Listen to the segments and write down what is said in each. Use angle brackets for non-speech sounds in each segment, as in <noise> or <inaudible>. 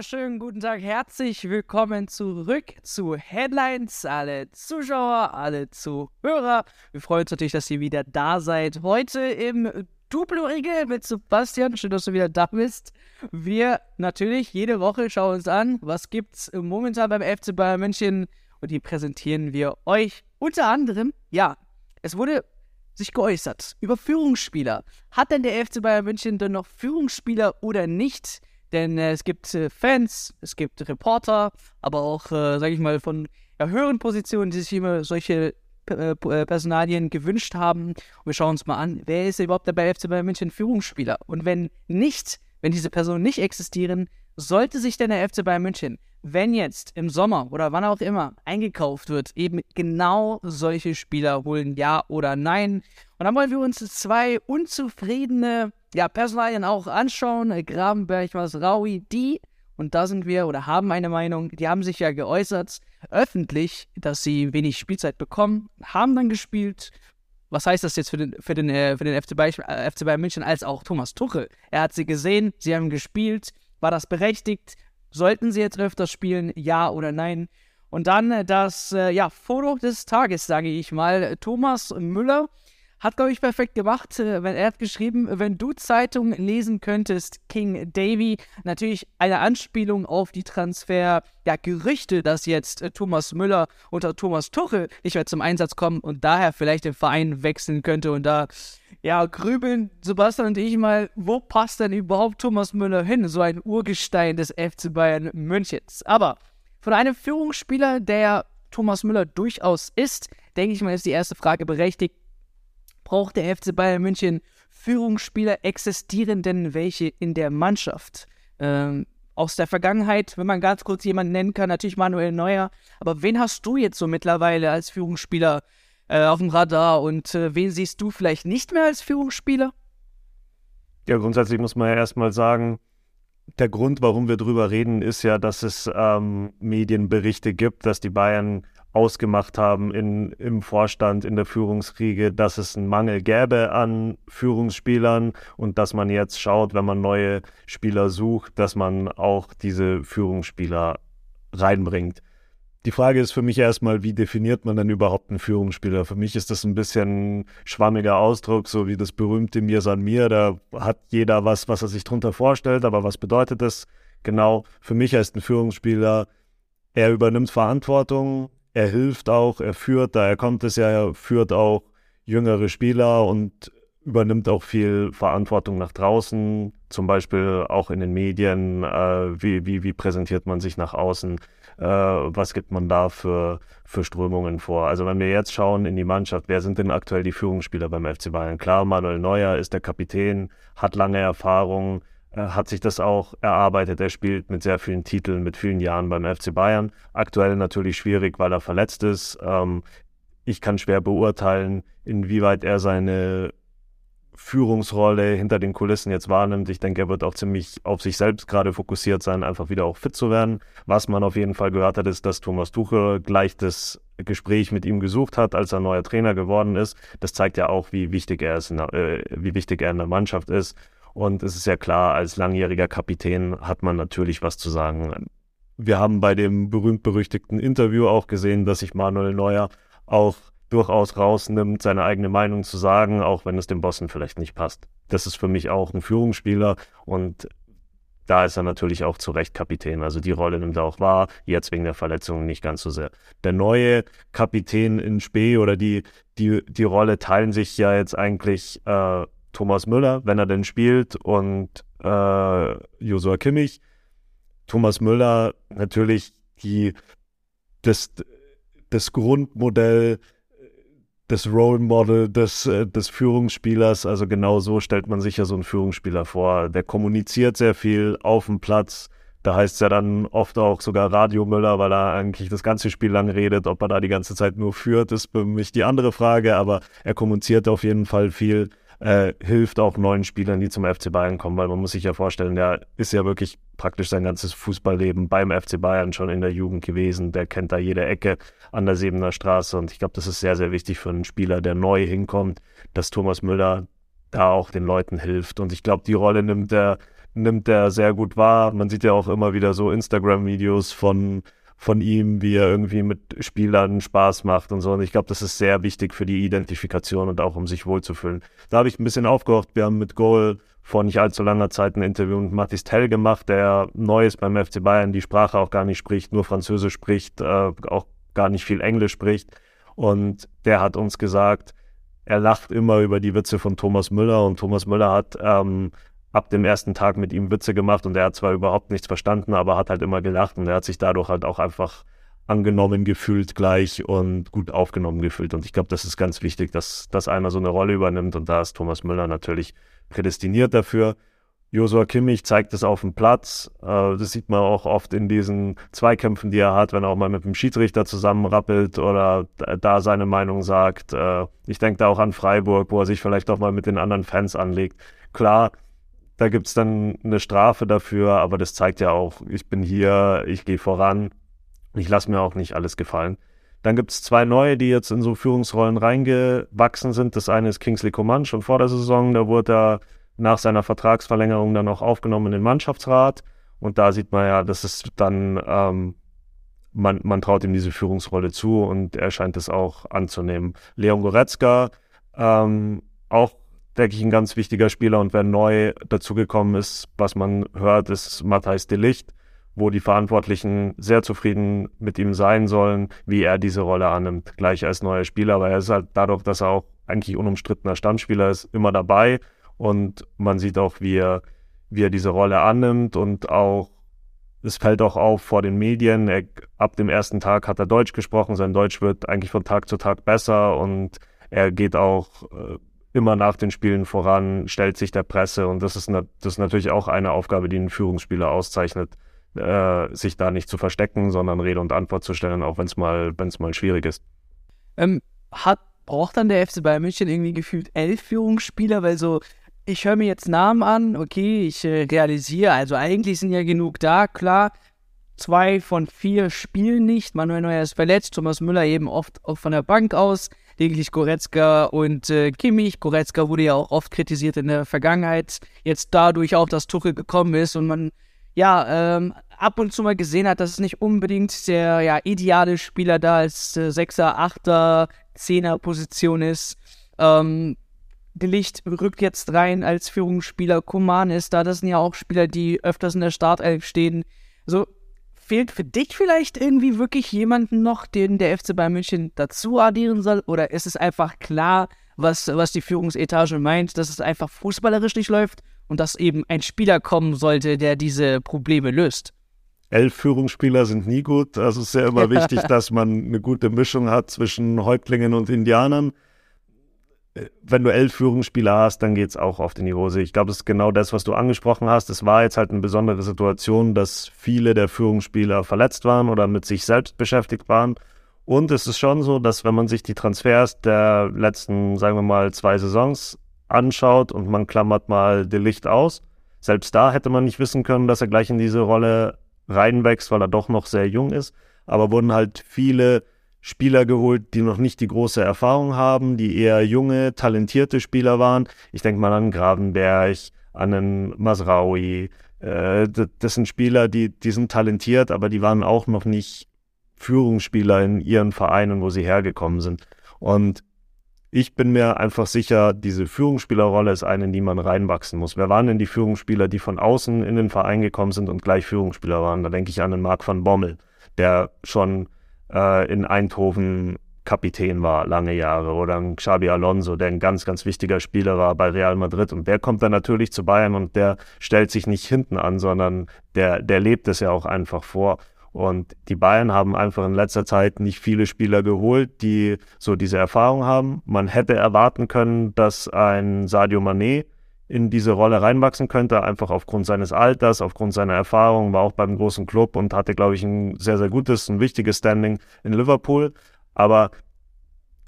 wunderschönen guten Tag. Herzlich willkommen zurück zu Headlines. Alle Zuschauer, alle Zuhörer. Wir freuen uns natürlich, dass ihr wieder da seid. Heute im Duplo-Regel mit Sebastian. Schön, dass du wieder da bist. Wir natürlich jede Woche schauen uns an, was gibt's momentan beim FC Bayern München und die präsentieren wir euch unter anderem. Ja, es wurde sich geäußert über Führungsspieler. Hat denn der FC Bayern München denn noch Führungsspieler oder nicht? Denn äh, es gibt äh, Fans, es gibt Reporter, aber auch, äh, sage ich mal, von ja, höheren Positionen, die sich immer solche äh, äh, Personalien gewünscht haben. Und wir schauen uns mal an, wer ist überhaupt der bei FC Bayern München Führungsspieler? Und wenn nicht, wenn diese Personen nicht existieren, sollte sich denn der FC Bayern München, wenn jetzt im Sommer oder wann auch immer eingekauft wird, eben genau solche Spieler holen, ja oder nein? Und dann wollen wir uns zwei unzufriedene ja, Personalien auch anschauen. Grabenberg, Masraui, die, und da sind wir oder haben eine Meinung, die haben sich ja geäußert, öffentlich, dass sie wenig Spielzeit bekommen, haben dann gespielt. Was heißt das jetzt für den, für den, äh, für den FC, Bayern, äh, FC Bayern München als auch Thomas Tuchel? Er hat sie gesehen, sie haben gespielt. War das berechtigt? Sollten sie jetzt öfters spielen? Ja oder nein? Und dann äh, das äh, ja, Foto des Tages, sage ich mal. Thomas Müller hat, glaube ich, perfekt gemacht. Äh, wenn er hat geschrieben, wenn du Zeitung lesen könntest, King Davy. Natürlich eine Anspielung auf die Transfer, ja, dass jetzt äh, Thomas Müller unter Thomas Tuchel nicht mehr zum Einsatz kommen und daher vielleicht den Verein wechseln könnte. Und da, ja, grübeln Sebastian und ich mal, wo passt denn überhaupt Thomas Müller hin? So ein Urgestein des FC Bayern Münchens. Aber von einem Führungsspieler, der Thomas Müller durchaus ist, denke ich mal, ist die erste Frage berechtigt braucht der FC Bayern München Führungsspieler? Existieren denn welche in der Mannschaft? Ähm, aus der Vergangenheit, wenn man ganz kurz jemanden nennen kann, natürlich Manuel Neuer. Aber wen hast du jetzt so mittlerweile als Führungsspieler äh, auf dem Radar und äh, wen siehst du vielleicht nicht mehr als Führungsspieler? Ja, grundsätzlich muss man ja erstmal sagen, der Grund, warum wir drüber reden, ist ja, dass es ähm, Medienberichte gibt, dass die Bayern ausgemacht haben in, im Vorstand, in der Führungsriege, dass es einen Mangel gäbe an Führungsspielern und dass man jetzt schaut, wenn man neue Spieler sucht, dass man auch diese Führungsspieler reinbringt. Die Frage ist für mich erstmal, wie definiert man denn überhaupt einen Führungsspieler? Für mich ist das ein bisschen schwammiger Ausdruck, so wie das berühmte Mir san mir. Da hat jeder was, was er sich drunter vorstellt, aber was bedeutet das genau? Für mich heißt ein Führungsspieler, er übernimmt Verantwortung, er hilft auch, er führt, daher kommt es ja, er führt auch jüngere Spieler und übernimmt auch viel Verantwortung nach draußen, zum Beispiel auch in den Medien, äh, wie, wie, wie präsentiert man sich nach außen, äh, was gibt man da für, für Strömungen vor. Also wenn wir jetzt schauen in die Mannschaft, wer sind denn aktuell die Führungsspieler beim FC Bayern? Klar, Manuel Neuer ist der Kapitän, hat lange Erfahrung, hat sich das auch erarbeitet. Er spielt mit sehr vielen Titeln, mit vielen Jahren beim FC Bayern. Aktuell natürlich schwierig, weil er verletzt ist. Ähm, ich kann schwer beurteilen, inwieweit er seine Führungsrolle hinter den Kulissen jetzt wahrnimmt. Ich denke, er wird auch ziemlich auf sich selbst gerade fokussiert sein, einfach wieder auch fit zu werden. Was man auf jeden Fall gehört hat, ist, dass Thomas Tuchel gleich das Gespräch mit ihm gesucht hat, als er neuer Trainer geworden ist. Das zeigt ja auch, wie wichtig er ist, der, äh, wie wichtig er in der Mannschaft ist. Und es ist ja klar, als langjähriger Kapitän hat man natürlich was zu sagen. Wir haben bei dem berühmt-berüchtigten Interview auch gesehen, dass sich Manuel Neuer auch durchaus rausnimmt, seine eigene Meinung zu sagen, auch wenn es dem Bossen vielleicht nicht passt. Das ist für mich auch ein Führungsspieler und da ist er natürlich auch zu Recht Kapitän. Also die Rolle nimmt er auch wahr, jetzt wegen der Verletzung nicht ganz so sehr. Der neue Kapitän in Spee oder die, die, die Rolle teilen sich ja jetzt eigentlich äh, Thomas Müller, wenn er denn spielt, und äh, Josua Kimmich. Thomas Müller natürlich die, das, das Grundmodell, das Role Model des, des Führungsspielers. Also genau so stellt man sich ja so einen Führungsspieler vor. Der kommuniziert sehr viel auf dem Platz. Da heißt es ja dann oft auch sogar Radio Müller, weil er eigentlich das ganze Spiel lang redet. Ob er da die ganze Zeit nur führt, ist für mich die andere Frage. Aber er kommuniziert auf jeden Fall viel äh, hilft auch neuen Spielern, die zum FC Bayern kommen, weil man muss sich ja vorstellen, der ist ja wirklich praktisch sein ganzes Fußballleben beim FC Bayern schon in der Jugend gewesen. Der kennt da jede Ecke an der Sebener Straße und ich glaube, das ist sehr, sehr wichtig für einen Spieler, der neu hinkommt, dass Thomas Müller da auch den Leuten hilft. Und ich glaube, die Rolle nimmt er nimmt er sehr gut wahr. Man sieht ja auch immer wieder so Instagram-Videos von, von ihm, wie er irgendwie mit Spielern Spaß macht und so. Und ich glaube, das ist sehr wichtig für die Identifikation und auch um sich wohlzufühlen. Da habe ich ein bisschen aufgehört. Wir haben mit Goal vor nicht allzu langer Zeit ein Interview mit Mathis Tell gemacht, der neu ist beim FC Bayern, die Sprache auch gar nicht spricht, nur Französisch spricht, äh, auch gar nicht viel Englisch spricht. Und der hat uns gesagt, er lacht immer über die Witze von Thomas Müller und Thomas Müller hat ähm, ab dem ersten Tag mit ihm Witze gemacht und er hat zwar überhaupt nichts verstanden, aber hat halt immer gelacht und er hat sich dadurch halt auch einfach angenommen gefühlt gleich und gut aufgenommen gefühlt. Und ich glaube, das ist ganz wichtig, dass, dass einer so eine Rolle übernimmt und da ist Thomas Müller natürlich prädestiniert dafür. Josua Kimmich zeigt es auf dem Platz. Äh, das sieht man auch oft in diesen Zweikämpfen, die er hat, wenn er auch mal mit dem Schiedsrichter zusammenrappelt oder da seine Meinung sagt. Äh, ich denke da auch an Freiburg, wo er sich vielleicht auch mal mit den anderen Fans anlegt. Klar, da gibt es dann eine Strafe dafür, aber das zeigt ja auch, ich bin hier, ich gehe voran. Ich lasse mir auch nicht alles gefallen. Dann gibt es zwei neue, die jetzt in so Führungsrollen reingewachsen sind. Das eine ist Kingsley Coman, schon vor der Saison. Da wurde er nach seiner Vertragsverlängerung dann auch aufgenommen in den Mannschaftsrat. Und da sieht man ja, dass es dann, ähm, man, man traut ihm diese Führungsrolle zu und er scheint es auch anzunehmen. Leon Goretzka, ähm, auch, denke ich, ein ganz wichtiger Spieler und wer neu dazugekommen ist, was man hört, ist Matthijs de Licht, wo die Verantwortlichen sehr zufrieden mit ihm sein sollen, wie er diese Rolle annimmt, gleich als neuer Spieler, aber er ist halt dadurch, dass er auch eigentlich unumstrittener Stammspieler ist, immer dabei und man sieht auch, wie er, wie er diese Rolle annimmt und auch, es fällt auch auf vor den Medien. Er, ab dem ersten Tag hat er Deutsch gesprochen. Sein Deutsch wird eigentlich von Tag zu Tag besser und er geht auch äh, immer nach den Spielen voran, stellt sich der Presse und das ist, das ist natürlich auch eine Aufgabe, die einen Führungsspieler auszeichnet, äh, sich da nicht zu verstecken, sondern Rede und Antwort zu stellen, auch wenn es mal, mal schwierig ist. Ähm, hat, braucht dann der FC Bayern München irgendwie gefühlt elf Führungsspieler, weil so ich höre mir jetzt Namen an, okay, ich äh, realisiere, also eigentlich sind ja genug da, klar. Zwei von vier spielen nicht. Manuel Neuer ist verletzt, Thomas Müller eben oft auch von der Bank aus. Lediglich Goretzka und äh, Kimmich. Goretzka wurde ja auch oft kritisiert in der Vergangenheit. Jetzt dadurch auch, dass Tuchel gekommen ist und man ja ähm, ab und zu mal gesehen hat, dass es nicht unbedingt der ja, ideale Spieler da als äh, Sechser, Achter, Zehner Position ist. Ähm, Licht rückt jetzt rein als Führungsspieler. Kuman ist da. Das sind ja auch Spieler, die öfters in der Startelf stehen. So, fehlt für dich vielleicht irgendwie wirklich jemanden noch, den der FC Bayern München dazu addieren soll? Oder ist es einfach klar, was, was die Führungsetage meint, dass es einfach fußballerisch nicht läuft und dass eben ein Spieler kommen sollte, der diese Probleme löst? Elf Führungsspieler sind nie gut. Also es ist ja immer <laughs> wichtig, dass man eine gute Mischung hat zwischen Häuptlingen und Indianern wenn du elf Führungsspieler hast, dann geht es auch oft in die Hose. Ich glaube, das ist genau das, was du angesprochen hast. Es war jetzt halt eine besondere Situation, dass viele der Führungsspieler verletzt waren oder mit sich selbst beschäftigt waren. Und es ist schon so, dass wenn man sich die Transfers der letzten, sagen wir mal, zwei Saisons anschaut und man klammert mal De Licht aus, selbst da hätte man nicht wissen können, dass er gleich in diese Rolle reinwächst, weil er doch noch sehr jung ist. Aber wurden halt viele Spieler geholt, die noch nicht die große Erfahrung haben, die eher junge, talentierte Spieler waren. Ich denke mal an Gravenberg, an einen Masraui. Äh, das sind Spieler, die, die sind talentiert, aber die waren auch noch nicht Führungsspieler in ihren Vereinen, wo sie hergekommen sind. Und ich bin mir einfach sicher, diese Führungsspielerrolle ist eine, in die man reinwachsen muss. Wer waren denn die Führungsspieler, die von außen in den Verein gekommen sind und gleich Führungsspieler waren? Da denke ich an den Marc van Bommel, der schon äh, in Eindhoven Kapitän war lange Jahre oder ein Xabi Alonso, der ein ganz, ganz wichtiger Spieler war bei Real Madrid und der kommt dann natürlich zu Bayern und der stellt sich nicht hinten an, sondern der, der lebt es ja auch einfach vor. Und die Bayern haben einfach in letzter Zeit nicht viele Spieler geholt, die so diese Erfahrung haben. Man hätte erwarten können, dass ein Sadio Mané in diese Rolle reinwachsen könnte, einfach aufgrund seines Alters, aufgrund seiner Erfahrung, war auch beim großen Club und hatte, glaube ich, ein sehr, sehr gutes, ein wichtiges Standing in Liverpool. Aber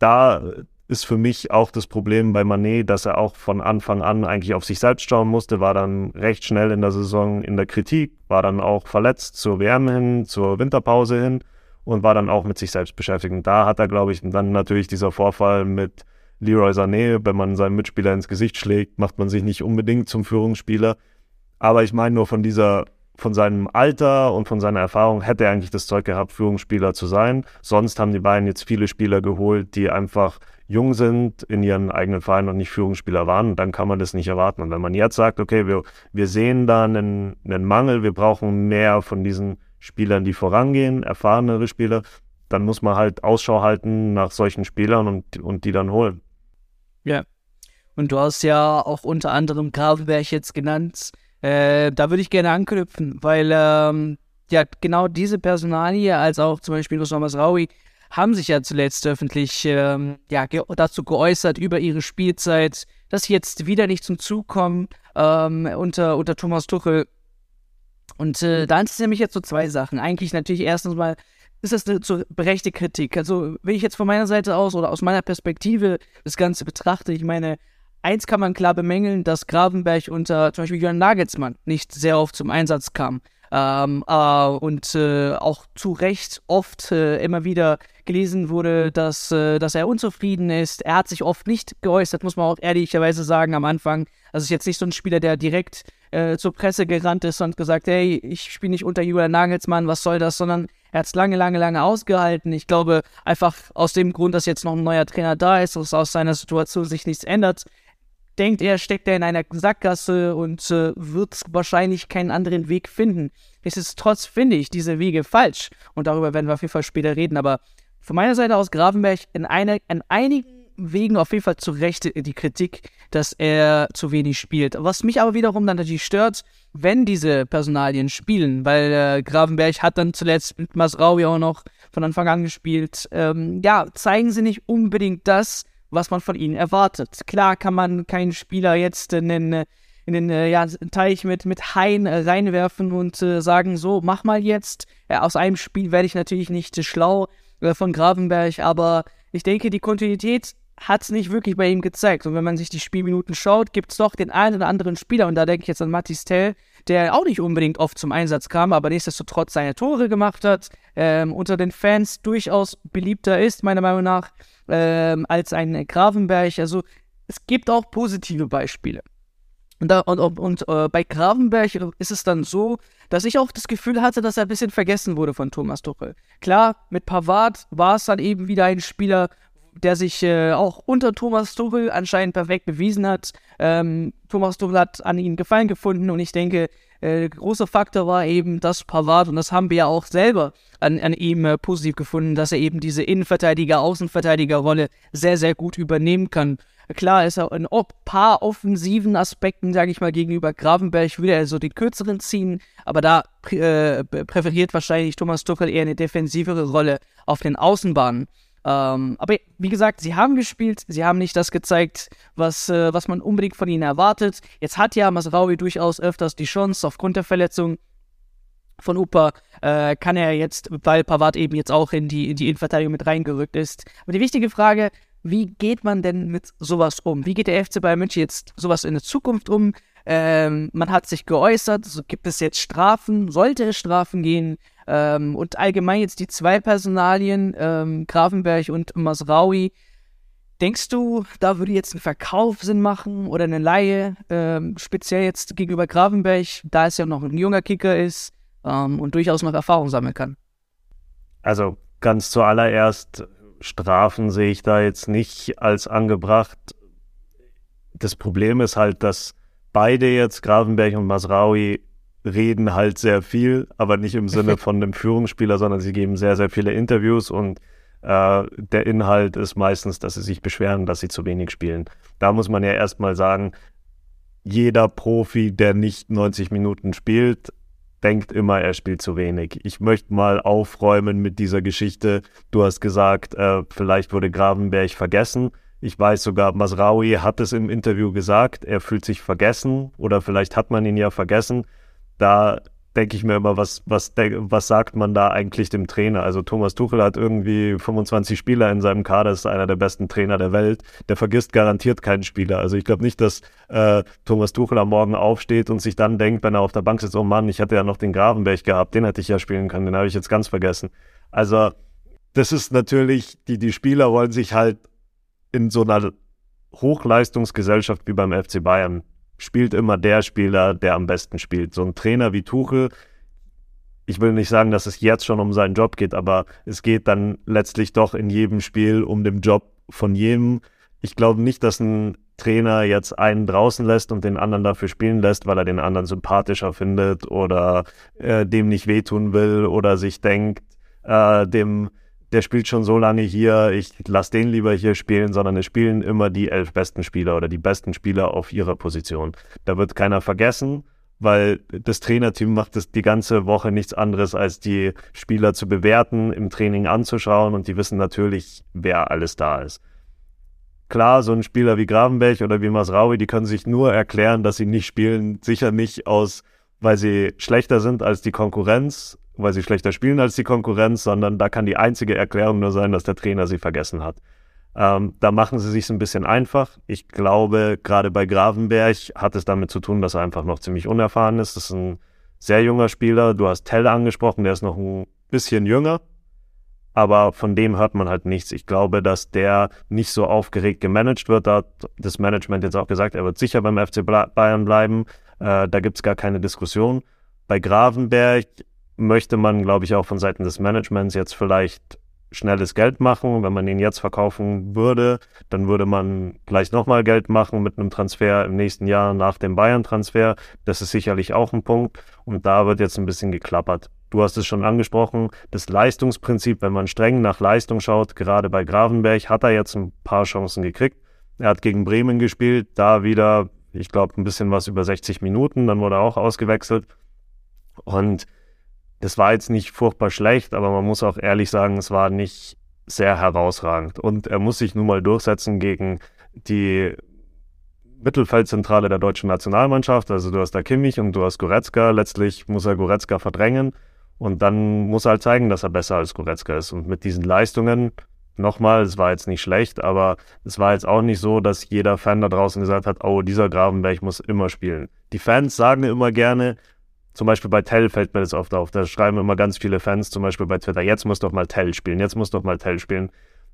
da ist für mich auch das Problem bei Manet, dass er auch von Anfang an eigentlich auf sich selbst schauen musste, war dann recht schnell in der Saison in der Kritik, war dann auch verletzt zur WM hin, zur Winterpause hin und war dann auch mit sich selbst beschäftigt. Und da hat er, glaube ich, dann natürlich dieser Vorfall mit Leroy Sané, wenn man seinem Mitspieler ins Gesicht schlägt, macht man sich nicht unbedingt zum Führungsspieler. Aber ich meine nur von dieser, von seinem Alter und von seiner Erfahrung hätte er eigentlich das Zeug gehabt, Führungsspieler zu sein. Sonst haben die beiden jetzt viele Spieler geholt, die einfach jung sind in ihren eigenen Vereinen und nicht Führungsspieler waren. Und dann kann man das nicht erwarten. Und wenn man jetzt sagt, okay, wir, wir sehen da einen, einen Mangel, wir brauchen mehr von diesen Spielern, die vorangehen, erfahrenere Spieler, dann muss man halt Ausschau halten nach solchen Spielern und, und die dann holen. Ja. Und du hast ja auch unter anderem Gravenberg jetzt genannt. Äh, da würde ich gerne anknüpfen, weil ähm, ja genau diese Personalie, als auch zum Beispiel Usama Raui, haben sich ja zuletzt öffentlich ähm, ja, ge dazu geäußert über ihre Spielzeit, dass sie jetzt wieder nicht zum Zug kommen ähm, unter, unter Thomas Tuchel. Und äh, da interessieren mich jetzt so zwei Sachen. Eigentlich natürlich erstens mal, ist das eine zu berechtigte Kritik? Also, wenn ich jetzt von meiner Seite aus oder aus meiner Perspektive das Ganze betrachte, ich meine, eins kann man klar bemängeln, dass Gravenberg unter zum Beispiel Jörn Nagelsmann nicht sehr oft zum Einsatz kam. Ähm, äh, und äh, auch zu Recht oft äh, immer wieder gelesen wurde, dass, äh, dass er unzufrieden ist. Er hat sich oft nicht geäußert, muss man auch ehrlicherweise sagen am Anfang. Also ist jetzt nicht so ein Spieler, der direkt äh, zur Presse gerannt ist und gesagt, hey, ich spiele nicht unter Julian Nagelsmann, was soll das, sondern er hat es lange, lange, lange ausgehalten. Ich glaube, einfach aus dem Grund, dass jetzt noch ein neuer Trainer da ist, dass aus seiner Situation sich nichts ändert, denkt er, steckt er in einer Sackgasse und äh, wird wahrscheinlich keinen anderen Weg finden. Nichtsdestotrotz finde ich diese Wege falsch. Und darüber werden wir auf jeden Fall später reden. Aber von meiner Seite aus Gravenberg in, eine, in einigen Wegen auf jeden Fall zu Recht die Kritik, dass er zu wenig spielt. Was mich aber wiederum dann natürlich stört, wenn diese Personalien spielen, weil äh, Gravenberg hat dann zuletzt mit Masraui auch noch von Anfang an gespielt. Ähm, ja, zeigen sie nicht unbedingt das, was man von ihnen erwartet. Klar kann man keinen Spieler jetzt in den, in den äh, ja, Teich mit, mit Hain äh, reinwerfen und äh, sagen, so, mach mal jetzt. aus einem Spiel werde ich natürlich nicht schlau äh, von Gravenberg, aber ich denke, die Kontinuität hat es nicht wirklich bei ihm gezeigt. Und wenn man sich die Spielminuten schaut, gibt es doch den einen oder anderen Spieler, und da denke ich jetzt an Matis Tell, der auch nicht unbedingt oft zum Einsatz kam, aber nichtsdestotrotz seine Tore gemacht hat, ähm, unter den Fans durchaus beliebter ist, meiner Meinung nach, ähm, als ein Gravenberg. Also es gibt auch positive Beispiele. Und, da, und, und äh, bei Gravenberg ist es dann so, dass ich auch das Gefühl hatte, dass er ein bisschen vergessen wurde von Thomas Tuchel. Klar, mit Pavard war es dann eben wieder ein Spieler, der sich äh, auch unter Thomas Tuchel anscheinend perfekt bewiesen hat. Ähm, Thomas Tuchel hat an ihn Gefallen gefunden und ich denke, äh, großer Faktor war eben das Pavard und das haben wir ja auch selber an, an ihm äh, positiv gefunden, dass er eben diese Innenverteidiger, Außenverteidigerrolle sehr, sehr gut übernehmen kann. Klar ist er in ein paar offensiven Aspekten, sage ich mal, gegenüber Gravenberg würde er so den kürzeren ziehen, aber da äh, präferiert wahrscheinlich Thomas Tuchel eher eine defensivere Rolle auf den Außenbahnen. Ähm, aber wie gesagt, sie haben gespielt, sie haben nicht das gezeigt, was, äh, was man unbedingt von ihnen erwartet. Jetzt hat ja Masraui durchaus öfters die Chance, aufgrund der Verletzung von Upa, äh, kann er jetzt, weil Pavard eben jetzt auch in die, in die Innenverteidigung mit reingerückt ist. Aber die wichtige Frage, wie geht man denn mit sowas um? Wie geht der FC Bayern München jetzt sowas in der Zukunft um? Ähm, man hat sich geäußert, so gibt es jetzt Strafen, sollte es Strafen gehen? Ähm, und allgemein jetzt die zwei Personalien, ähm, Grafenberg und Masraui. Denkst du, da würde jetzt ein Verkauf Sinn machen oder eine Laie, ähm, speziell jetzt gegenüber Grafenberg, da es ja noch ein junger Kicker ist ähm, und durchaus noch Erfahrung sammeln kann? Also ganz zuallererst, Strafen sehe ich da jetzt nicht als angebracht. Das Problem ist halt, dass beide jetzt, Grafenberg und Masraui, reden halt sehr viel, aber nicht im Sinne <laughs> von einem Führungsspieler, sondern sie geben sehr, sehr viele Interviews und äh, der Inhalt ist meistens, dass sie sich beschweren, dass sie zu wenig spielen. Da muss man ja erstmal sagen, jeder Profi, der nicht 90 Minuten spielt, denkt immer, er spielt zu wenig. Ich möchte mal aufräumen mit dieser Geschichte. Du hast gesagt, äh, vielleicht wurde Gravenberg vergessen. Ich weiß sogar, Masraui hat es im Interview gesagt, er fühlt sich vergessen oder vielleicht hat man ihn ja vergessen da denke ich mir immer, was, was, was sagt man da eigentlich dem Trainer? Also Thomas Tuchel hat irgendwie 25 Spieler in seinem Kader, ist einer der besten Trainer der Welt. Der vergisst garantiert keinen Spieler. Also ich glaube nicht, dass äh, Thomas Tuchel am Morgen aufsteht und sich dann denkt, wenn er auf der Bank sitzt, oh Mann, ich hatte ja noch den Gravenberg gehabt, den hätte ich ja spielen können, den habe ich jetzt ganz vergessen. Also das ist natürlich, die, die Spieler wollen sich halt in so einer Hochleistungsgesellschaft wie beim FC Bayern spielt immer der Spieler, der am besten spielt. So ein Trainer wie Tuchel, ich will nicht sagen, dass es jetzt schon um seinen Job geht, aber es geht dann letztlich doch in jedem Spiel um den Job von jedem. Ich glaube nicht, dass ein Trainer jetzt einen draußen lässt und den anderen dafür spielen lässt, weil er den anderen sympathischer findet oder äh, dem nicht wehtun will oder sich denkt, äh, dem der spielt schon so lange hier, ich lasse den lieber hier spielen, sondern es spielen immer die elf besten Spieler oder die besten Spieler auf ihrer Position. Da wird keiner vergessen, weil das Trainerteam macht es die ganze Woche nichts anderes, als die Spieler zu bewerten, im Training anzuschauen und die wissen natürlich, wer alles da ist. Klar, so ein Spieler wie Gravenberg oder wie Masraui, die können sich nur erklären, dass sie nicht spielen, sicher nicht aus, weil sie schlechter sind als die Konkurrenz, weil sie schlechter spielen als die Konkurrenz, sondern da kann die einzige Erklärung nur sein, dass der Trainer sie vergessen hat. Ähm, da machen sie sich ein bisschen einfach. Ich glaube, gerade bei Gravenberg hat es damit zu tun, dass er einfach noch ziemlich unerfahren ist. Das ist ein sehr junger Spieler. Du hast Tell angesprochen, der ist noch ein bisschen jünger, aber von dem hört man halt nichts. Ich glaube, dass der nicht so aufgeregt gemanagt wird. Da hat das Management jetzt auch gesagt, er wird sicher beim FC Bayern bleiben. Äh, da gibt es gar keine Diskussion. Bei Gravenberg möchte man, glaube ich, auch von Seiten des Managements jetzt vielleicht schnelles Geld machen. Wenn man ihn jetzt verkaufen würde, dann würde man gleich nochmal Geld machen mit einem Transfer im nächsten Jahr nach dem Bayern-Transfer. Das ist sicherlich auch ein Punkt. Und da wird jetzt ein bisschen geklappert. Du hast es schon angesprochen, das Leistungsprinzip, wenn man streng nach Leistung schaut, gerade bei Gravenberg hat er jetzt ein paar Chancen gekriegt. Er hat gegen Bremen gespielt, da wieder, ich glaube, ein bisschen was über 60 Minuten, dann wurde er auch ausgewechselt. Und das war jetzt nicht furchtbar schlecht, aber man muss auch ehrlich sagen, es war nicht sehr herausragend. Und er muss sich nun mal durchsetzen gegen die Mittelfeldzentrale der deutschen Nationalmannschaft. Also du hast da Kimmich und du hast Goretzka. Letztlich muss er Goretzka verdrängen und dann muss er halt zeigen, dass er besser als Goretzka ist. Und mit diesen Leistungen, nochmal, es war jetzt nicht schlecht, aber es war jetzt auch nicht so, dass jeder Fan da draußen gesagt hat, oh, dieser Gravenberg muss immer spielen. Die Fans sagen immer gerne, zum Beispiel bei Tell fällt mir das oft auf. Da schreiben immer ganz viele Fans, zum Beispiel bei Twitter, jetzt muss doch mal Tell spielen, jetzt muss doch mal Tell spielen.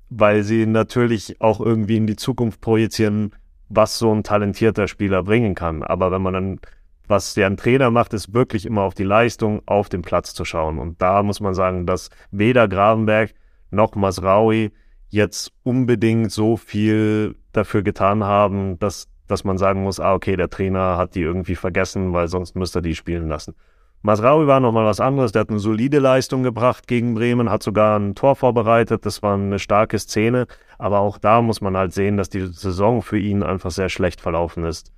Weil sie natürlich auch irgendwie in die Zukunft projizieren, was so ein talentierter Spieler bringen kann. Aber wenn man dann, was der ein Trainer macht, ist wirklich immer auf die Leistung auf dem Platz zu schauen. Und da muss man sagen, dass weder Gravenberg noch Masraui jetzt unbedingt so viel dafür getan haben, dass dass man sagen muss, ah, okay, der Trainer hat die irgendwie vergessen, weil sonst müsste er die spielen lassen. Masraui war nochmal was anderes, der hat eine solide Leistung gebracht gegen Bremen, hat sogar ein Tor vorbereitet, das war eine starke Szene, aber auch da muss man halt sehen, dass die Saison für ihn einfach sehr schlecht verlaufen ist.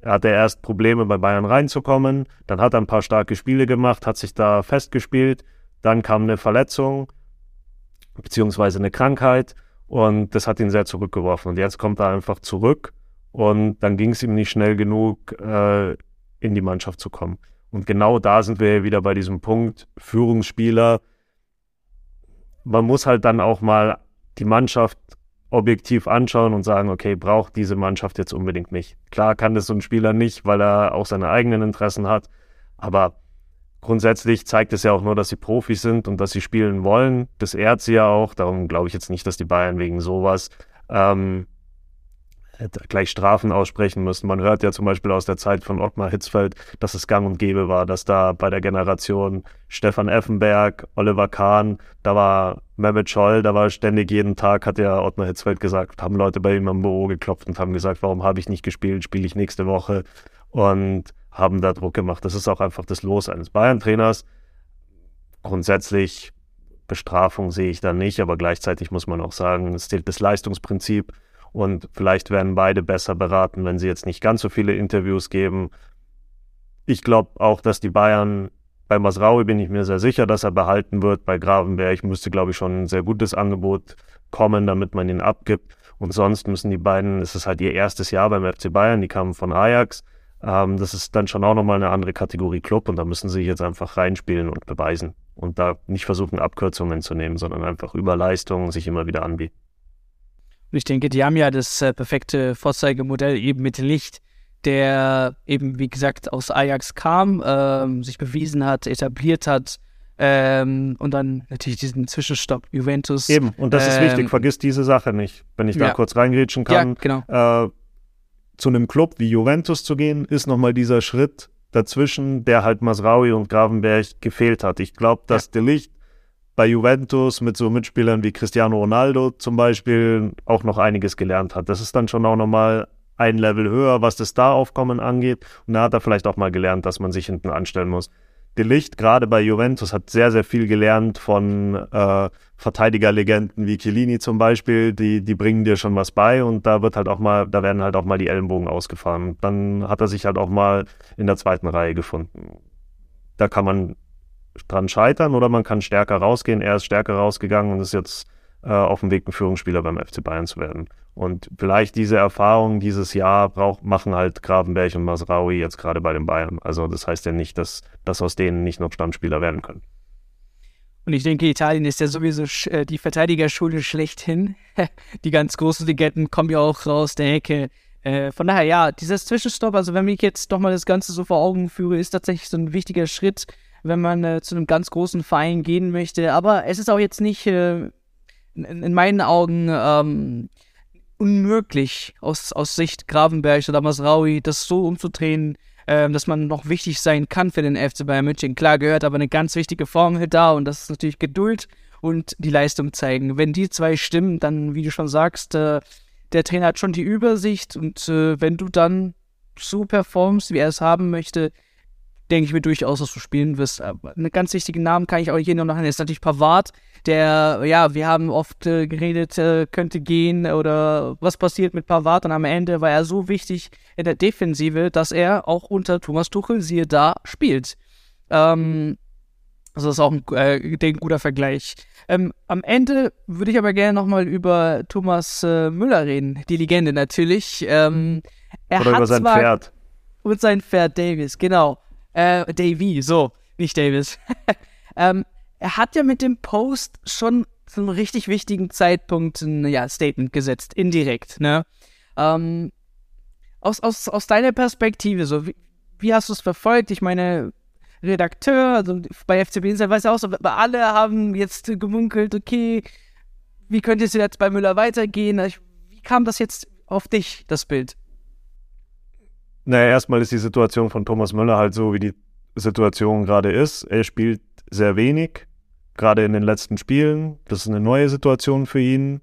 Er hatte erst Probleme bei Bayern reinzukommen, dann hat er ein paar starke Spiele gemacht, hat sich da festgespielt, dann kam eine Verletzung, beziehungsweise eine Krankheit und das hat ihn sehr zurückgeworfen. Und jetzt kommt er einfach zurück und dann ging es ihm nicht schnell genug, äh, in die Mannschaft zu kommen. Und genau da sind wir wieder bei diesem Punkt, Führungsspieler. Man muss halt dann auch mal die Mannschaft objektiv anschauen und sagen, okay, braucht diese Mannschaft jetzt unbedingt mich. Klar kann das so ein Spieler nicht, weil er auch seine eigenen Interessen hat, aber grundsätzlich zeigt es ja auch nur, dass sie Profis sind und dass sie spielen wollen. Das ehrt sie ja auch. Darum glaube ich jetzt nicht, dass die Bayern wegen sowas ähm, gleich Strafen aussprechen müssen. Man hört ja zum Beispiel aus der Zeit von Ottmar Hitzfeld, dass es gang und gäbe war, dass da bei der Generation Stefan Effenberg, Oliver Kahn, da war Mehmet Scholl, da war ständig jeden Tag, hat ja Ottmar Hitzfeld gesagt, haben Leute bei ihm am Büro geklopft und haben gesagt, warum habe ich nicht gespielt, spiele ich nächste Woche und haben da Druck gemacht. Das ist auch einfach das Los eines Bayern-Trainers. Grundsätzlich Bestrafung sehe ich da nicht, aber gleichzeitig muss man auch sagen, es zählt das Leistungsprinzip. Und vielleicht werden beide besser beraten, wenn sie jetzt nicht ganz so viele Interviews geben. Ich glaube auch, dass die Bayern, bei Masraui bin ich mir sehr sicher, dass er behalten wird. Bei Gravenberg müsste, glaube ich, schon ein sehr gutes Angebot kommen, damit man ihn abgibt. Und sonst müssen die beiden, es ist halt ihr erstes Jahr beim FC Bayern, die kamen von Ajax. Ähm, das ist dann schon auch nochmal eine andere Kategorie Club und da müssen sie jetzt einfach reinspielen und beweisen. Und da nicht versuchen, Abkürzungen zu nehmen, sondern einfach über Leistungen sich immer wieder anbieten. Und ich denke, die haben ja das äh, perfekte Vorzeigemodell eben mit Licht, der eben, wie gesagt, aus Ajax kam, ähm, sich bewiesen hat, etabliert hat ähm, und dann natürlich diesen Zwischenstopp Juventus. Eben, und das ähm, ist wichtig, vergiss diese Sache nicht, wenn ich da ja. kurz reingrätschen kann. Ja, genau. Äh, zu einem Club wie Juventus zu gehen, ist nochmal dieser Schritt dazwischen, der halt Masraui und Gravenberg gefehlt hat. Ich glaube, dass ja. De Licht bei Juventus mit so Mitspielern wie Cristiano Ronaldo zum Beispiel auch noch einiges gelernt hat. Das ist dann schon auch nochmal ein Level höher, was das Star-Aufkommen angeht. Und da hat er vielleicht auch mal gelernt, dass man sich hinten anstellen muss. De Licht, gerade bei Juventus, hat sehr, sehr viel gelernt von äh, Verteidigerlegenden wie Chiellini zum Beispiel. Die, die bringen dir schon was bei und da wird halt auch mal, da werden halt auch mal die Ellenbogen ausgefahren. Dann hat er sich halt auch mal in der zweiten Reihe gefunden. Da kann man dran scheitern oder man kann stärker rausgehen. Er ist stärker rausgegangen und ist jetzt äh, auf dem Weg, ein Führungsspieler beim FC Bayern zu werden. Und vielleicht diese Erfahrungen dieses Jahr brauch, machen halt Gravenberg und Masraui jetzt gerade bei den Bayern. Also das heißt ja nicht, dass, dass aus denen nicht noch Stammspieler werden können. Und ich denke, Italien ist ja sowieso äh, die Verteidigerschule schlechthin. <laughs> die ganz großen Legenden kommen ja auch raus der Ecke. Äh, von daher, ja, dieses Zwischenstopp, also wenn ich jetzt nochmal das Ganze so vor Augen führe, ist tatsächlich so ein wichtiger Schritt, wenn man äh, zu einem ganz großen Verein gehen möchte. Aber es ist auch jetzt nicht äh, in, in, meinen Augen ähm, unmöglich, aus, aus Sicht Gravenberg oder Masraui, das so umzudrehen, äh, dass man noch wichtig sein kann für den FC Bayern München. Klar gehört aber eine ganz wichtige Formel da und das ist natürlich Geduld und die Leistung zeigen. Wenn die zwei stimmen, dann, wie du schon sagst, äh, der Trainer hat schon die Übersicht und äh, wenn du dann so performst, wie er es haben möchte, denke ich mir durchaus, dass du spielen wirst. Aber einen ganz wichtigen Namen kann ich auch hier noch nennen, ist natürlich Pavard, der, ja, wir haben oft äh, geredet, äh, könnte gehen oder was passiert mit Pavard und am Ende war er so wichtig in der Defensive, dass er auch unter Thomas Tuchel, siehe da, spielt. Ähm, also das ist auch ein, äh, ein guter Vergleich. Ähm, am Ende würde ich aber gerne nochmal über Thomas äh, Müller reden, die Legende natürlich. Ähm, er Oder hat über sein zwar, Pferd. Und sein Pferd Davis, genau. Äh, Davy, so, nicht Davis. <laughs> ähm, er hat ja mit dem Post schon zu einem richtig wichtigen Zeitpunkt ein ja, Statement gesetzt, indirekt, ne? Ähm, aus, aus, aus deiner Perspektive, so, wie, wie hast du es verfolgt? Ich meine, Redakteur, also bei FCB Insight weiß ja auch so, aber alle haben jetzt gemunkelt, okay, wie könnte es jetzt bei Müller weitergehen? Wie kam das jetzt auf dich, das Bild? Naja, erstmal ist die Situation von Thomas Müller halt so, wie die Situation gerade ist. Er spielt sehr wenig, gerade in den letzten Spielen. Das ist eine neue Situation für ihn,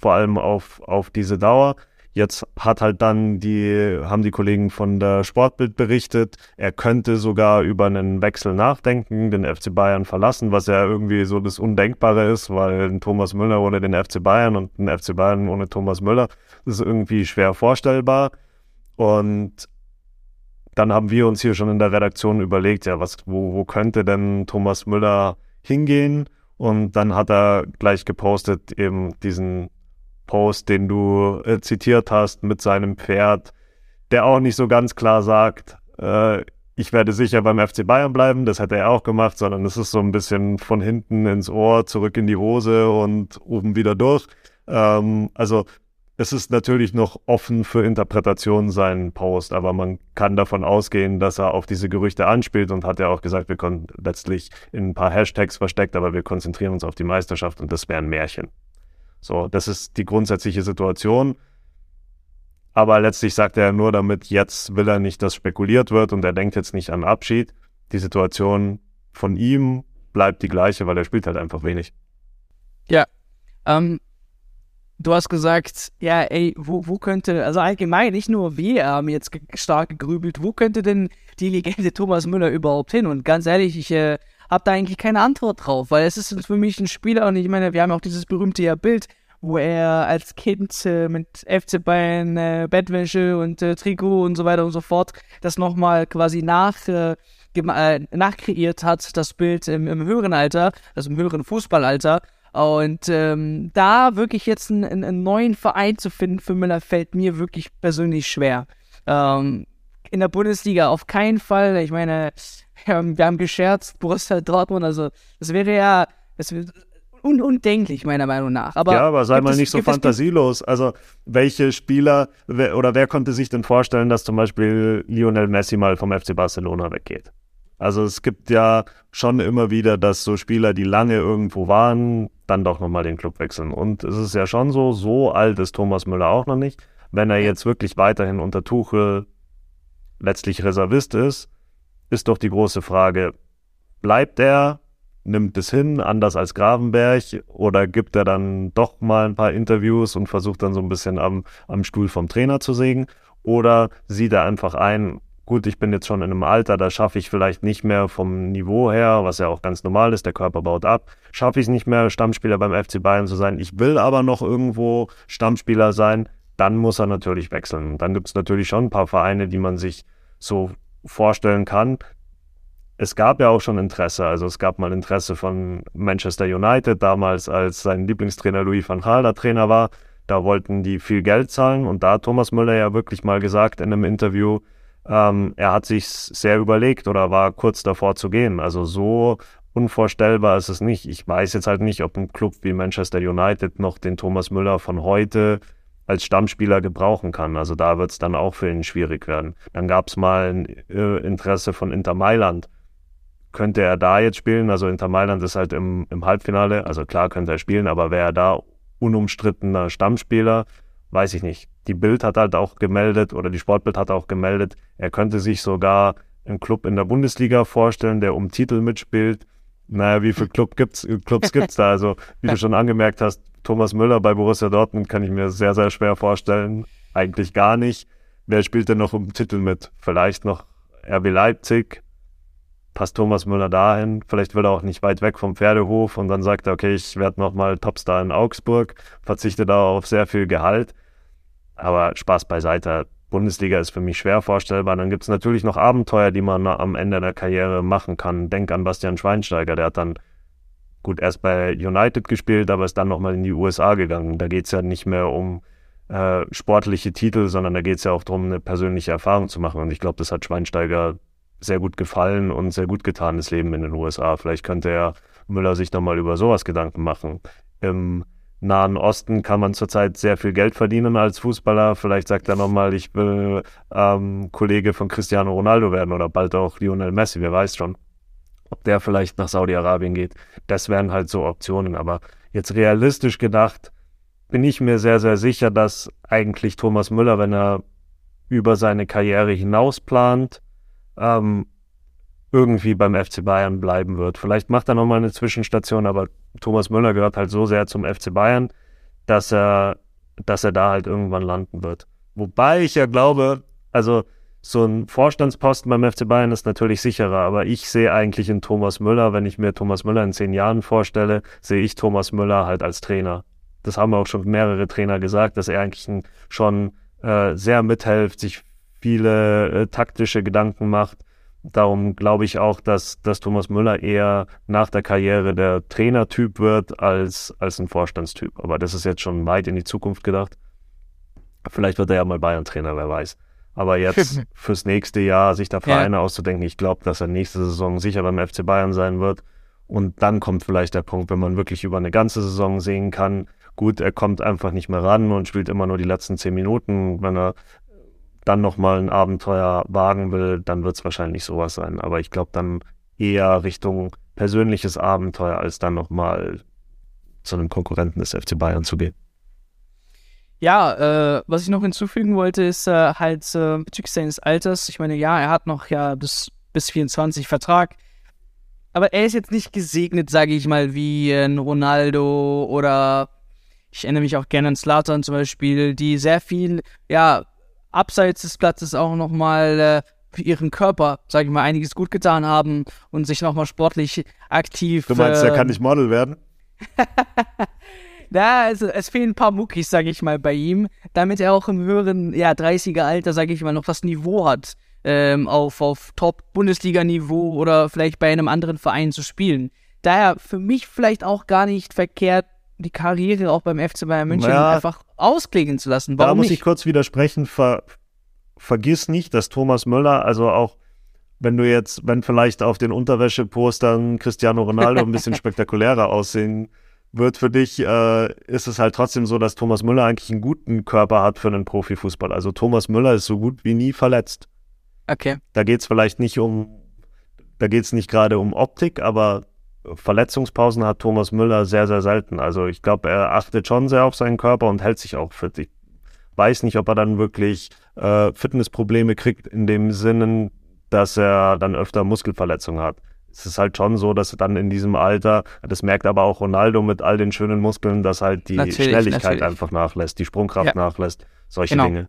vor allem auf, auf diese Dauer. Jetzt hat halt dann die, haben die Kollegen von der Sportbild berichtet, er könnte sogar über einen Wechsel nachdenken, den FC Bayern verlassen, was ja irgendwie so das Undenkbare ist, weil ein Thomas Müller ohne den FC Bayern und ein FC Bayern ohne Thomas Müller, das ist irgendwie schwer vorstellbar. Und dann haben wir uns hier schon in der Redaktion überlegt, ja, was, wo, wo könnte denn Thomas Müller hingehen? Und dann hat er gleich gepostet, eben diesen Post, den du äh, zitiert hast, mit seinem Pferd, der auch nicht so ganz klar sagt, äh, ich werde sicher beim FC Bayern bleiben, das hätte er auch gemacht, sondern es ist so ein bisschen von hinten ins Ohr, zurück in die Hose und oben wieder durch. Ähm, also es ist natürlich noch offen für Interpretation sein Post, aber man kann davon ausgehen, dass er auf diese Gerüchte anspielt und hat ja auch gesagt, wir können letztlich in ein paar Hashtags versteckt, aber wir konzentrieren uns auf die Meisterschaft und das wäre ein Märchen. So, das ist die grundsätzliche Situation. Aber letztlich sagt er nur damit, jetzt will er nicht, dass spekuliert wird und er denkt jetzt nicht an Abschied. Die Situation von ihm bleibt die gleiche, weil er spielt halt einfach wenig. Ja, ähm, du hast gesagt, ja, ey, wo, wo könnte, also allgemein, nicht nur wir haben jetzt stark gegrübelt, wo könnte denn die Legende Thomas Müller überhaupt hin? Und ganz ehrlich, ich äh, habe da eigentlich keine Antwort drauf, weil es ist für mich ein Spieler und ich meine, wir haben auch dieses berühmte ja Bild, wo er als Kind äh, mit FC Bayern äh, Bettwäsche und äh, Trikot und so weiter und so fort das nochmal quasi nach äh, äh, nachkreiert hat, das Bild im, im höheren Alter, also im höheren Fußballalter. Und ähm, da wirklich jetzt einen, einen, neuen Verein zu finden für Müller fällt mir wirklich persönlich schwer. Ähm, in der Bundesliga auf keinen Fall. Ich meine, <laughs> wir haben, wir haben gescherzt, Borussia Dortmund, also das wäre ja das wäre un undenklich, meiner Meinung nach. Aber ja, aber sei mal nicht so fantasielos. Also, welche Spieler wer, oder wer konnte sich denn vorstellen, dass zum Beispiel Lionel Messi mal vom FC Barcelona weggeht? Also es gibt ja schon immer wieder, dass so Spieler, die lange irgendwo waren, dann doch nochmal den Club wechseln. Und es ist ja schon so, so alt ist Thomas Müller auch noch nicht. Wenn er jetzt wirklich weiterhin unter Tuchel letztlich Reservist ist, ist doch die große Frage, bleibt er, nimmt es hin, anders als Gravenberg, oder gibt er dann doch mal ein paar Interviews und versucht dann so ein bisschen am, am Stuhl vom Trainer zu sägen? Oder sieht er einfach ein, gut, ich bin jetzt schon in einem Alter, da schaffe ich vielleicht nicht mehr vom Niveau her, was ja auch ganz normal ist, der Körper baut ab, schaffe ich es nicht mehr, Stammspieler beim FC Bayern zu sein. Ich will aber noch irgendwo Stammspieler sein, dann muss er natürlich wechseln. Dann gibt es natürlich schon ein paar Vereine, die man sich so vorstellen kann. Es gab ja auch schon Interesse, also es gab mal Interesse von Manchester United, damals als sein Lieblingstrainer Louis van Gaal da Trainer war. Da wollten die viel Geld zahlen und da hat Thomas Müller ja wirklich mal gesagt in einem Interview, ähm, er hat sich sehr überlegt oder war kurz davor zu gehen. Also so unvorstellbar ist es nicht. Ich weiß jetzt halt nicht, ob ein Club wie Manchester United noch den Thomas Müller von heute als Stammspieler gebrauchen kann. Also da wird es dann auch für ihn schwierig werden. Dann gab es mal ein äh, Interesse von Inter Mailand. Könnte er da jetzt spielen? Also Inter Mailand ist halt im, im Halbfinale. Also klar könnte er spielen, aber wäre er da unumstrittener Stammspieler? Weiß ich nicht. Die Bild hat halt auch gemeldet oder die Sportbild hat auch gemeldet, er könnte sich sogar einen Club in der Bundesliga vorstellen, der um Titel mitspielt. Naja, wie viele Club gibt's, Clubs gibt es da? Also, wie du schon angemerkt hast, Thomas Müller bei Borussia Dortmund kann ich mir sehr, sehr schwer vorstellen. Eigentlich gar nicht. Wer spielt denn noch um Titel mit? Vielleicht noch RB Leipzig. Passt Thomas Müller dahin? Vielleicht will er auch nicht weit weg vom Pferdehof und dann sagt er, okay, ich werde nochmal Topstar in Augsburg, verzichte da auf sehr viel Gehalt. Aber Spaß beiseite. Bundesliga ist für mich schwer vorstellbar. Dann gibt es natürlich noch Abenteuer, die man am Ende der Karriere machen kann. Denk an Bastian Schweinsteiger, der hat dann gut erst bei United gespielt, aber ist dann nochmal in die USA gegangen. Da geht es ja nicht mehr um äh, sportliche Titel, sondern da geht es ja auch darum, eine persönliche Erfahrung zu machen. Und ich glaube, das hat Schweinsteiger sehr gut gefallen und sehr gut getan, das Leben in den USA. Vielleicht könnte ja Müller sich nochmal über sowas Gedanken machen. Im Nahen Osten kann man zurzeit sehr viel Geld verdienen als Fußballer. Vielleicht sagt er nochmal, ich will ähm, Kollege von Cristiano Ronaldo werden oder bald auch Lionel Messi, wer weiß schon. Ob der vielleicht nach Saudi-Arabien geht. Das wären halt so Optionen. Aber jetzt realistisch gedacht, bin ich mir sehr, sehr sicher, dass eigentlich Thomas Müller, wenn er über seine Karriere hinaus plant, ähm, irgendwie beim FC Bayern bleiben wird. Vielleicht macht er nochmal eine Zwischenstation, aber Thomas Müller gehört halt so sehr zum FC Bayern, dass er, dass er da halt irgendwann landen wird. Wobei ich ja glaube, also so ein Vorstandsposten beim FC Bayern ist natürlich sicherer, aber ich sehe eigentlich in Thomas Müller, wenn ich mir Thomas Müller in zehn Jahren vorstelle, sehe ich Thomas Müller halt als Trainer. Das haben auch schon mehrere Trainer gesagt, dass er eigentlich schon äh, sehr mithilft, sich viele äh, taktische Gedanken macht Darum glaube ich auch, dass, dass Thomas Müller eher nach der Karriere der Trainertyp wird als, als ein Vorstandstyp. Aber das ist jetzt schon weit in die Zukunft gedacht. Vielleicht wird er ja mal Bayern-Trainer, wer weiß. Aber jetzt <laughs> fürs nächste Jahr sich da Vereine ja. auszudenken, ich glaube, dass er nächste Saison sicher beim FC Bayern sein wird. Und dann kommt vielleicht der Punkt, wenn man wirklich über eine ganze Saison sehen kann, gut, er kommt einfach nicht mehr ran und spielt immer nur die letzten zehn Minuten. Wenn er dann nochmal ein Abenteuer wagen will, dann wird es wahrscheinlich sowas sein. Aber ich glaube dann eher Richtung persönliches Abenteuer, als dann nochmal zu einem Konkurrenten des FC Bayern zu gehen. Ja, äh, was ich noch hinzufügen wollte, ist äh, halt äh, bezüglich seines Alters. Ich meine, ja, er hat noch ja bis, bis 24 Vertrag. Aber er ist jetzt nicht gesegnet, sage ich mal, wie ein Ronaldo oder ich erinnere mich auch gerne an Slatan zum Beispiel, die sehr viel, ja, abseits des Platzes auch nochmal äh, für ihren Körper, sage ich mal, einiges gut getan haben und sich nochmal sportlich aktiv. Du meinst, äh, er kann nicht Model werden? <laughs> Na, also es fehlen ein paar Muckis, sage ich mal, bei ihm, damit er auch im höheren, ja, 30er-Alter, sage ich mal, noch das Niveau hat, ähm, auf, auf Top-Bundesliga-Niveau oder vielleicht bei einem anderen Verein zu spielen. Daher für mich vielleicht auch gar nicht verkehrt, die Karriere auch beim FC Bayern München ja, einfach ausklingen zu lassen. Warum da muss nicht? ich kurz widersprechen. Ver, vergiss nicht, dass Thomas Müller, also auch wenn du jetzt, wenn vielleicht auf den Unterwäschepostern Cristiano Ronaldo ein bisschen <laughs> spektakulärer aussehen wird für dich, äh, ist es halt trotzdem so, dass Thomas Müller eigentlich einen guten Körper hat für einen Profifußball. Also Thomas Müller ist so gut wie nie verletzt. Okay. Da geht es vielleicht nicht um, da geht es nicht gerade um Optik, aber Verletzungspausen hat Thomas Müller sehr, sehr selten. Also ich glaube, er achtet schon sehr auf seinen Körper und hält sich auch fit. Ich weiß nicht, ob er dann wirklich äh, Fitnessprobleme kriegt, in dem Sinne, dass er dann öfter Muskelverletzungen hat. Es ist halt schon so, dass er dann in diesem Alter, das merkt aber auch Ronaldo mit all den schönen Muskeln, dass halt die natürlich, Schnelligkeit natürlich. einfach nachlässt, die Sprungkraft ja. nachlässt, solche genau. Dinge.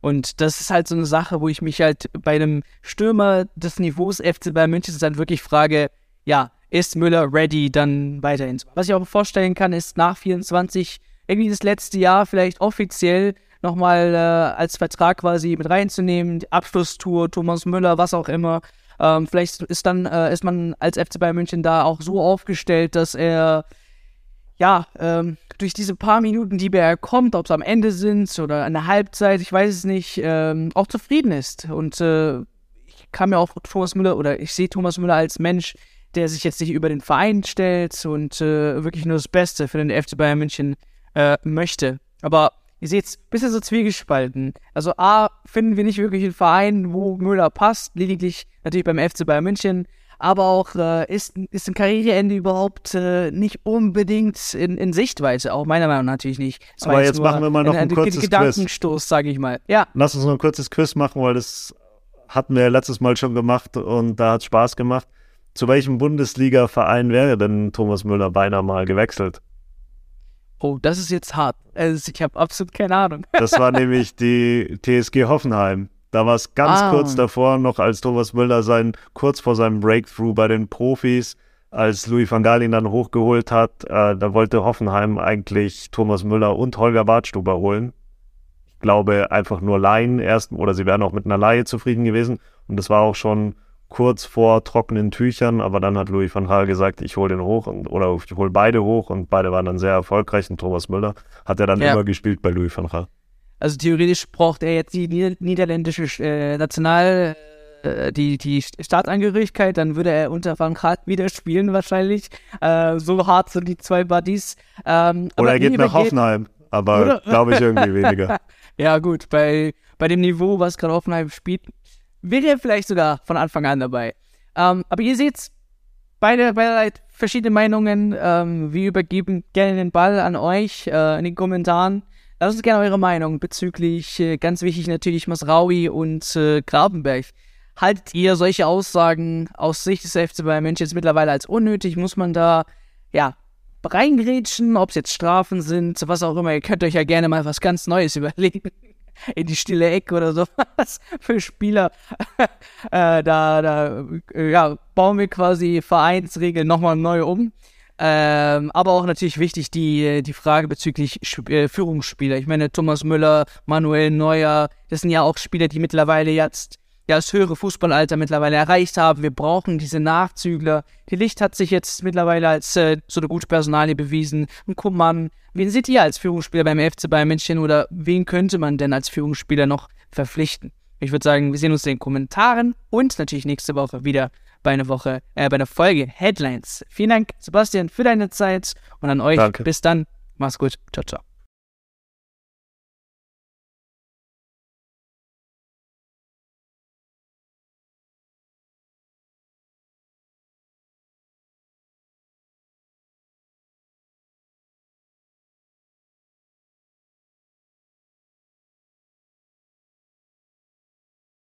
Und das ist halt so eine Sache, wo ich mich halt bei einem Stürmer des Niveaus FC Bayern München dann wirklich frage, ja, ist Müller ready dann weiterhin? Was ich auch vorstellen kann, ist nach 24 irgendwie das letzte Jahr vielleicht offiziell nochmal äh, als Vertrag quasi mit reinzunehmen, die Abschlusstour, Thomas Müller, was auch immer. Ähm, vielleicht ist dann, äh, ist man als FC Bayern München da auch so aufgestellt, dass er ja, ähm, durch diese paar Minuten, die er kommt, ob es am Ende sind oder eine Halbzeit, ich weiß es nicht, ähm, auch zufrieden ist. Und äh, ich kann mir auch Thomas Müller oder ich sehe Thomas Müller als Mensch, der sich jetzt nicht über den Verein stellt und äh, wirklich nur das Beste für den FC Bayern München äh, möchte. Aber ihr seht es, bisschen so zwiegespalten. Also A, finden wir nicht wirklich einen Verein, wo Müller passt, lediglich natürlich beim FC Bayern München aber auch äh, ist, ist ein Karriereende überhaupt äh, nicht unbedingt in, in Sichtweite, auch meiner Meinung nach natürlich nicht. Das aber jetzt machen wir mal noch ein, ein, ein kurzes Gedankenstoß, sage ich mal. Ja. Lass uns noch ein kurzes Quiz machen, weil das hatten wir letztes Mal schon gemacht und da hat Spaß gemacht. Zu welchem Bundesliga-Verein wäre denn Thomas Müller beinahe mal gewechselt? Oh, das ist jetzt hart. Also ich habe absolut keine Ahnung. das war <laughs> nämlich die TSG Hoffenheim. Da war es ganz ah. kurz davor, noch als Thomas Müller sein, kurz vor seinem Breakthrough bei den Profis, als Louis van Gaal ihn dann hochgeholt hat, äh, da wollte Hoffenheim eigentlich Thomas Müller und Holger Bartstuber holen. Ich glaube, einfach nur Laien erst, oder sie wären auch mit einer Laie zufrieden gewesen. Und das war auch schon kurz vor trockenen Tüchern, aber dann hat Louis van Gaal gesagt, ich hole den hoch und, oder ich hole beide hoch und beide waren dann sehr erfolgreich und Thomas Müller hat er dann ja. immer gespielt bei Louis van Gaal. Also theoretisch braucht er jetzt die niederländische äh, National, äh, die, die Staatsangehörigkeit, dann würde er unter Van Gaal wieder spielen wahrscheinlich. Äh, so hart sind die zwei Buddies. Ähm, Oder er geht nach Hoffenheim, aber glaube ich irgendwie <laughs> weniger. Ja gut, bei, bei dem Niveau, was gerade Hoffenheim spielt, wäre vielleicht sogar von Anfang an dabei. Ähm, aber ihr seht, beide, beide verschiedene Meinungen. Ähm, wir übergeben gerne den Ball an euch äh, in den Kommentaren. Lasst uns gerne eure Meinung bezüglich, äh, ganz wichtig natürlich, Masraui und äh, Grabenberg. Haltet ihr solche Aussagen aus Sicht des FC Bayern München jetzt mittlerweile als unnötig? Muss man da, ja, reingrätschen, ob es jetzt Strafen sind, was auch immer. Ihr könnt euch ja gerne mal was ganz Neues <laughs> überlegen. In die stille Ecke oder sowas <laughs> für Spieler. <laughs> äh, da, da, äh, ja, bauen wir quasi Vereinsregeln nochmal neu um. Ähm, aber auch natürlich wichtig die, die Frage bezüglich äh, Führungsspieler. Ich meine, Thomas Müller, Manuel Neuer, das sind ja auch Spieler, die mittlerweile jetzt ja, das höhere Fußballalter mittlerweile erreicht haben. Wir brauchen diese Nachzügler. Die Licht hat sich jetzt mittlerweile als äh, so eine gute Personalie bewiesen. Und Kummmann, wen seht ihr als Führungsspieler beim FC Bayern München oder wen könnte man denn als Führungsspieler noch verpflichten? Ich würde sagen, wir sehen uns in den Kommentaren und natürlich nächste Woche wieder bei einer Woche, äh, bei einer Folge Headlines. Vielen Dank, Sebastian, für deine Zeit und an euch. Danke. Bis dann. Mach's gut. Ciao, ciao.